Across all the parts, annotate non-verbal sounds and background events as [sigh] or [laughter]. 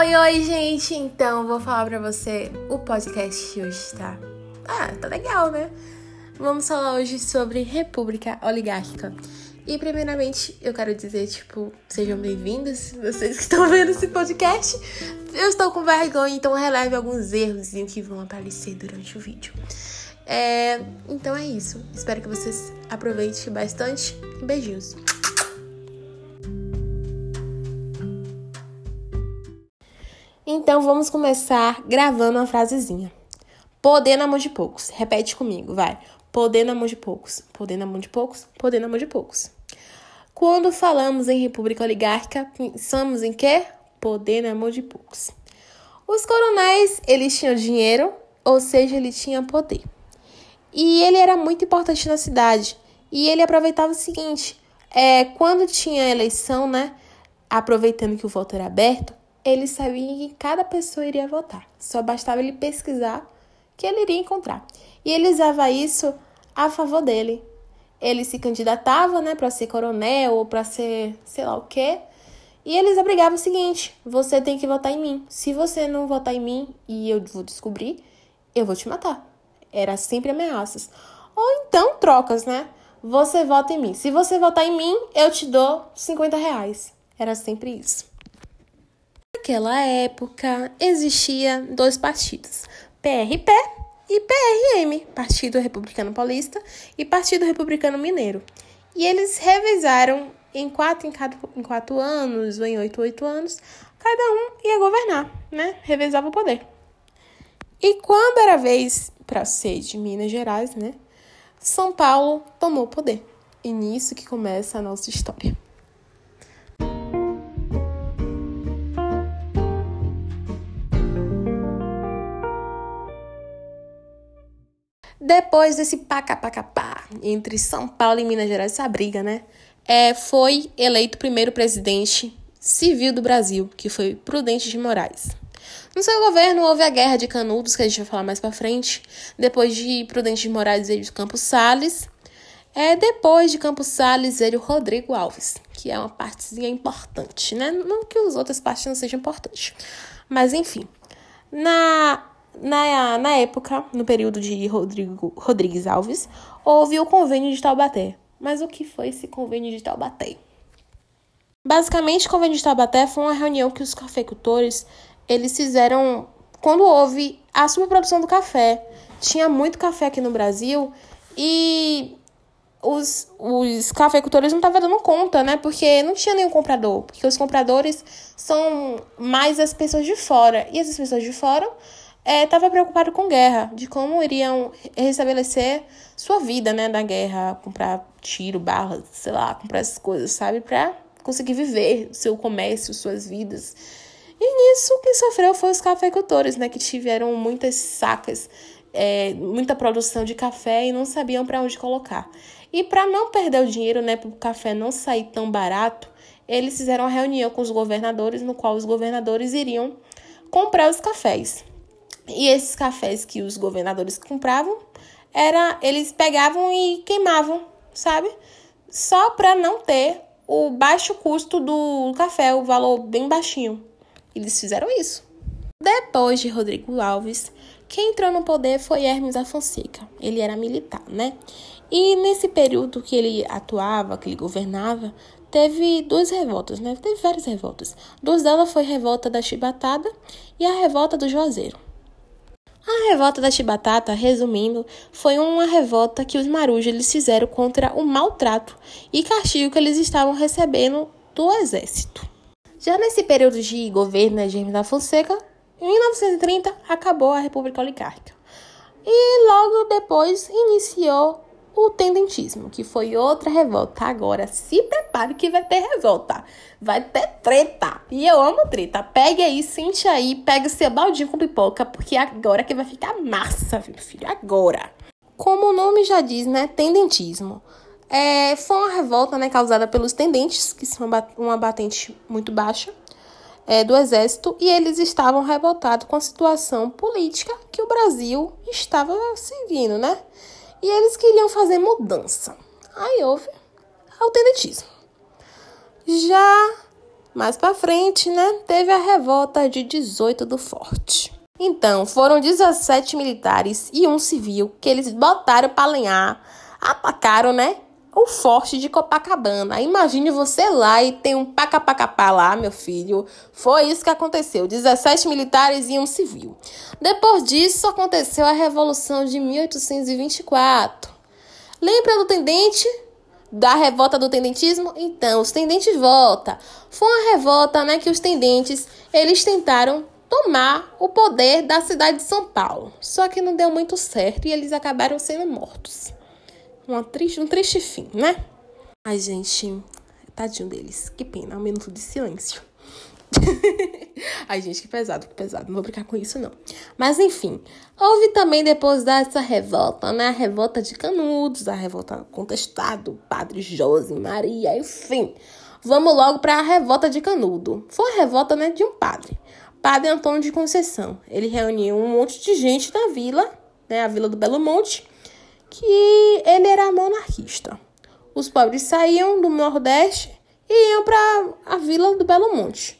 Oi, oi, gente! Então, vou falar pra você o podcast de hoje, tá? Ah, tá legal, né? Vamos falar hoje sobre República Oligárquica. E, primeiramente, eu quero dizer, tipo, sejam bem-vindos, vocês que estão vendo esse podcast. Eu estou com vergonha, então releve alguns erros que vão aparecer durante o vídeo. É, então é isso. Espero que vocês aproveitem bastante. Beijinhos. Então vamos começar gravando uma frasezinha. Poder na mão de poucos. Repete comigo, vai. Poder na mão de poucos. Poder na mão de poucos. Poder na mão de poucos. Quando falamos em república oligárquica, pensamos em quê? Poder na mão de poucos. Os coronéis, eles tinham dinheiro, ou seja, ele tinha poder. E ele era muito importante na cidade. E ele aproveitava o seguinte: é, quando tinha eleição, né? Aproveitando que o voto era aberto, ele sabia que cada pessoa iria votar. Só bastava ele pesquisar que ele iria encontrar. E ele usava isso a favor dele. Ele se candidatava, né, para ser coronel ou para ser sei lá o quê. E eles obrigavam o seguinte: você tem que votar em mim. Se você não votar em mim e eu vou descobrir, eu vou te matar. Era sempre ameaças. Ou então trocas, né? Você vota em mim. Se você votar em mim, eu te dou 50 reais. Era sempre isso. Naquela época, existia dois partidos, PRP e PRM, Partido Republicano Paulista e Partido Republicano Mineiro. E eles revisaram em quatro em, cada, em quatro anos ou em oito, oito anos, cada um ia governar, né? Revezava o poder. E quando era vez para ser de Minas Gerais, né? São Paulo tomou o poder. E nisso que começa a nossa história. Depois desse pacapacapá entre São Paulo e Minas Gerais, essa briga, né? É, foi eleito primeiro presidente civil do Brasil, que foi Prudente de Moraes. No seu governo houve a Guerra de Canudos, que a gente vai falar mais para frente. Depois de Prudente de Moraes veio de Campos Sales. É, depois de Campos Sales veio Rodrigo Alves, que é uma partezinha importante, né? Não que as outras partes não sejam importantes. Mas enfim. Na na, na época, no período de Rodrigo, Rodrigues Alves, houve o convênio de Taubaté. Mas o que foi esse convênio de Taubaté? Basicamente, o convênio de Taubaté foi uma reunião que os cafeicultores eles fizeram quando houve a superprodução do café. Tinha muito café aqui no Brasil e os, os cafeicultores não estavam dando conta, né? Porque não tinha nenhum comprador. Porque os compradores são mais as pessoas de fora. E essas pessoas de fora estava é, preocupado com guerra, de como iriam restabelecer sua vida, né, da guerra, comprar tiro, barras, sei lá, comprar essas coisas, sabe, para conseguir viver seu comércio, suas vidas. E nisso quem sofreu foi os cafeicultores, né, que tiveram muitas sacas, é, muita produção de café e não sabiam para onde colocar. E para não perder o dinheiro, né, para o café não sair tão barato, eles fizeram uma reunião com os governadores, no qual os governadores iriam comprar os cafés. E esses cafés que os governadores compravam, era eles pegavam e queimavam, sabe? Só para não ter o baixo custo do café, o valor bem baixinho. Eles fizeram isso. Depois de Rodrigo Alves, quem entrou no poder foi Hermes da Fonseca. Ele era militar, né? E nesse período que ele atuava, que ele governava, teve duas revoltas, né? Teve várias revoltas. Duas delas foi a revolta da Chibatada e a revolta do Juazeiro. A revolta da Chibatata, resumindo, foi uma revolta que os marujos fizeram contra o maltrato e castigo que eles estavam recebendo do exército. Já nesse período de governo de Jaime da Fonseca, em 1930 acabou a República Oligárquica. E logo depois iniciou o tendentismo, que foi outra revolta. Agora, se prepare que vai ter revolta. Vai ter treta. E eu amo treta. Pegue aí, sente aí, pega seu baldinho com pipoca, porque agora que vai ficar massa, meu filho. Agora. Como o nome já diz, né? Tendentismo. É, foi uma revolta né, causada pelos tendentes, que são uma batente muito baixa, é, do exército, e eles estavam revoltados com a situação política que o Brasil estava seguindo, né? E eles queriam fazer mudança. Aí houve o tendentismo. Já Mais para frente, né, teve a revolta de 18 do Forte. Então, foram 17 militares e um civil que eles botaram para alinhar, atacaram, né, o forte de Copacabana. Imagine você lá e tem um pacapacapá lá, meu filho. Foi isso que aconteceu. 17 militares e um civil. Depois disso, aconteceu a Revolução de 1824. Lembra do tendente? Da revolta do tendentismo? Então, os tendentes volta. Foi uma revolta, né, que os tendentes, eles tentaram tomar o poder da cidade de São Paulo. Só que não deu muito certo e eles acabaram sendo mortos. Uma triste, um triste fim, né? Ai, gente, tadinho deles. Que pena, um minuto de silêncio. [laughs] Ai, gente, que pesado, que pesado. Não vou brincar com isso, não. Mas, enfim, houve também depois dessa revolta, né? A revolta de Canudos, a revolta contestada, Padre José, Maria, enfim. Vamos logo para a revolta de Canudo. Foi a revolta, né, de um padre. Padre Antônio de Conceição. Ele reuniu um monte de gente na vila, né, a Vila do Belo Monte, que ele era monarquista. Os pobres saíam do Nordeste e iam para a Vila do Belo Monte.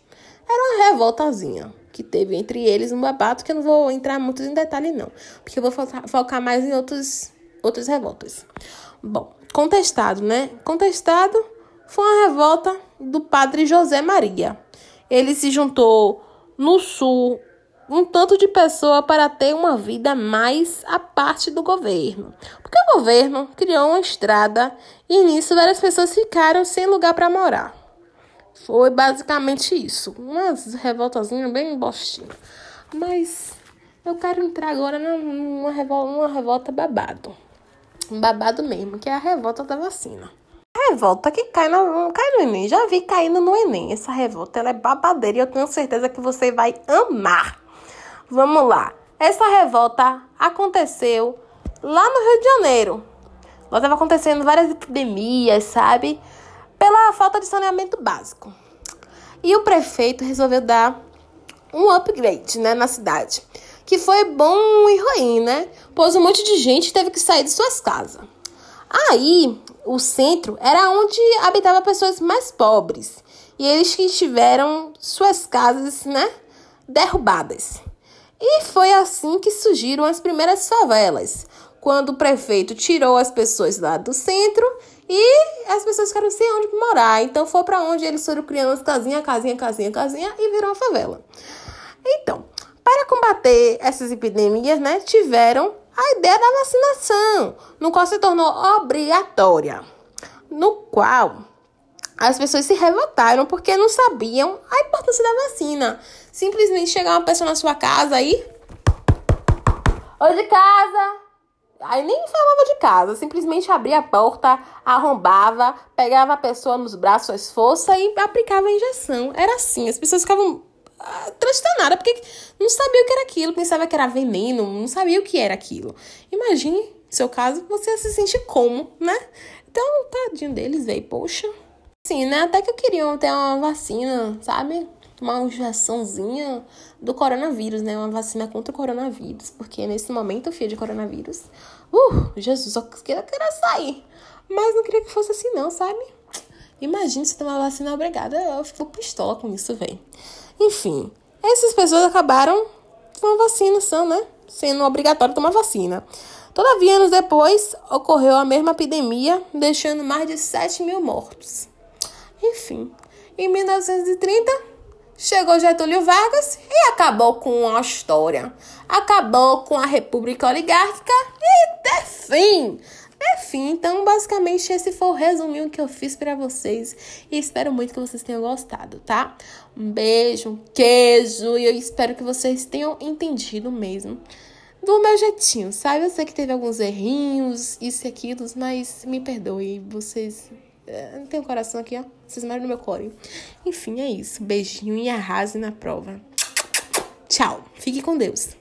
Era uma revoltazinha que teve entre eles um babado que eu não vou entrar muito em detalhe não, porque eu vou focar mais em outros outras revoltas. Bom, contestado, né? Contestado foi uma revolta do padre José Maria. Ele se juntou no sul um tanto de pessoa para ter uma vida mais à parte do governo. Porque o governo criou uma estrada e nisso várias pessoas ficaram sem lugar para morar. Foi basicamente isso. Umas revoltazinhas bem bostinhas. Mas eu quero entrar agora numa revolta, numa revolta babado. Babado mesmo, que é a revolta da vacina. A revolta que cai no, cai no Enem. Já vi caindo no Enem. Essa revolta ela é babadeira e eu tenho certeza que você vai amar. Vamos lá. Essa revolta aconteceu lá no Rio de Janeiro. Lá estava acontecendo várias epidemias, sabe? Pela falta de saneamento básico. E o prefeito resolveu dar um upgrade né, na cidade. Que foi bom e ruim, né? Pois um monte de gente teve que sair de suas casas. Aí, o centro era onde habitava pessoas mais pobres. E eles que tiveram suas casas, né, derrubadas. E foi assim que surgiram as primeiras favelas, quando o prefeito tirou as pessoas lá do centro e as pessoas ficaram sem onde morar. Então foi para onde eles foram criando as casinha, casinha, casinha, casinha e virou uma favela. Então, para combater essas epidemias, né, tiveram a ideia da vacinação, no qual se tornou obrigatória, no qual as pessoas se revoltaram porque não sabiam a importância da vacina. Simplesmente chegar uma pessoa na sua casa aí. Oi de casa! Aí nem falava de casa, simplesmente abria a porta, arrombava, pegava a pessoa nos braços às forças e aplicava a injeção. Era assim, as pessoas ficavam ah, transtornadas porque não sabia o que era aquilo, pensava que era veneno, não sabia o que era aquilo. Imagine, seu caso, você se sente como, né? Então, tadinho deles, velho, poxa. Sim, né? Até que eu queria ter uma vacina, sabe? Uma injeçãozinha do coronavírus, né? Uma vacina contra o coronavírus. Porque nesse momento eu fui de coronavírus. Uh, Jesus, só queria, queria sair. Mas não queria que fosse assim, não, sabe? Imagina se tomar vacina obrigada. Eu fico pistola com isso, velho. Enfim, essas pessoas acabaram com a vacinação, né? Sendo obrigatório tomar vacina. Todavia, anos depois, ocorreu a mesma epidemia, deixando mais de 7 mil mortos. Enfim, em 1930 chegou Getúlio Vargas e acabou com a história. Acabou com a República Oligárquica e fim. Enfim, então basicamente esse foi o resuminho que eu fiz para vocês e espero muito que vocês tenham gostado, tá? Um beijo, um queijo e eu espero que vocês tenham entendido mesmo do meu jeitinho, sabe? Eu sei que teve alguns errinhos, isso e aquilo, mas me perdoe, vocês é, tem um coração aqui, ó. Vocês moram no meu core. Enfim, é isso. Beijinho e arrase na prova. Tchau. Fique com Deus.